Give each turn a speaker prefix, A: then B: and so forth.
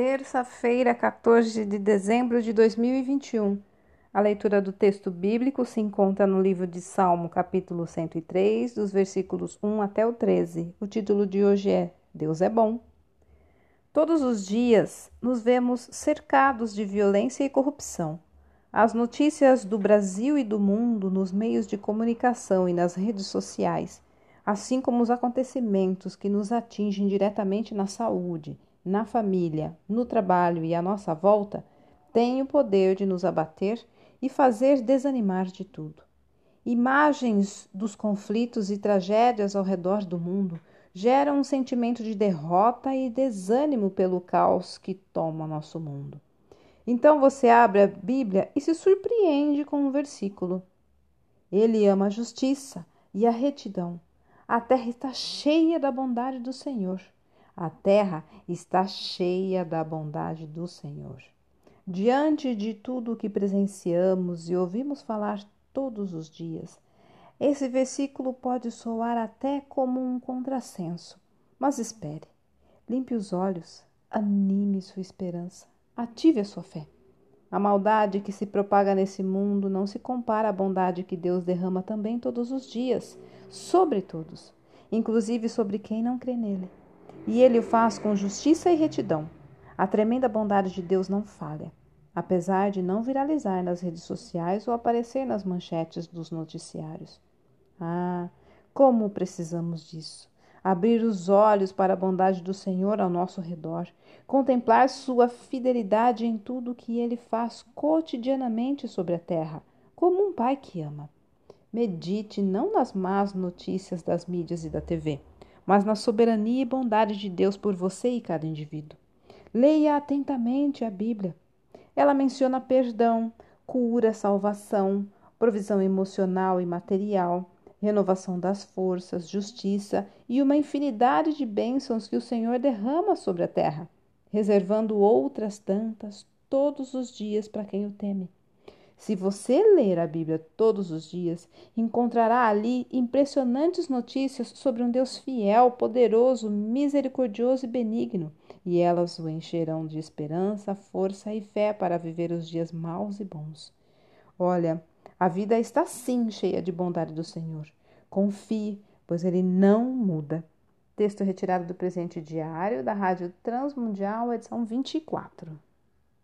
A: Terça-feira, 14 de dezembro de 2021. A leitura do texto bíblico se encontra no livro de Salmo, capítulo 103, dos versículos 1 até o 13. O título de hoje é Deus é bom. Todos os dias nos vemos cercados de violência e corrupção. As notícias do Brasil e do mundo nos meios de comunicação e nas redes sociais, assim como os acontecimentos que nos atingem diretamente na saúde, na família, no trabalho e à nossa volta, têm o poder de nos abater e fazer desanimar de tudo. Imagens dos conflitos e tragédias ao redor do mundo geram um sentimento de derrota e desânimo pelo caos que toma nosso mundo. Então você abre a Bíblia e se surpreende com um versículo. Ele ama a justiça e a retidão. A terra está cheia da bondade do Senhor. A terra está cheia da bondade do Senhor. Diante de tudo o que presenciamos e ouvimos falar todos os dias, esse versículo pode soar até como um contrassenso. Mas espere, limpe os olhos, anime sua esperança, ative a sua fé. A maldade que se propaga nesse mundo não se compara à bondade que Deus derrama também todos os dias, sobre todos, inclusive sobre quem não crê nele e ele o faz com justiça e retidão. A tremenda bondade de Deus não falha, apesar de não viralizar nas redes sociais ou aparecer nas manchetes dos noticiários. Ah, como precisamos disso! Abrir os olhos para a bondade do Senhor ao nosso redor, contemplar Sua fidelidade em tudo o que Ele faz cotidianamente sobre a terra, como um pai que ama. Medite não nas más notícias das mídias e da TV mas na soberania e bondade de Deus por você e cada indivíduo. Leia atentamente a Bíblia. Ela menciona perdão, cura, salvação, provisão emocional e material, renovação das forças, justiça e uma infinidade de bênçãos que o Senhor derrama sobre a terra, reservando outras tantas todos os dias para quem o teme. Se você ler a Bíblia todos os dias, encontrará ali impressionantes notícias sobre um Deus fiel, poderoso, misericordioso e benigno, e elas o encherão de esperança, força e fé para viver os dias maus e bons. Olha, a vida está sim cheia de bondade do Senhor. Confie, pois ele não muda. Texto retirado do presente diário da Rádio Transmundial, edição 24.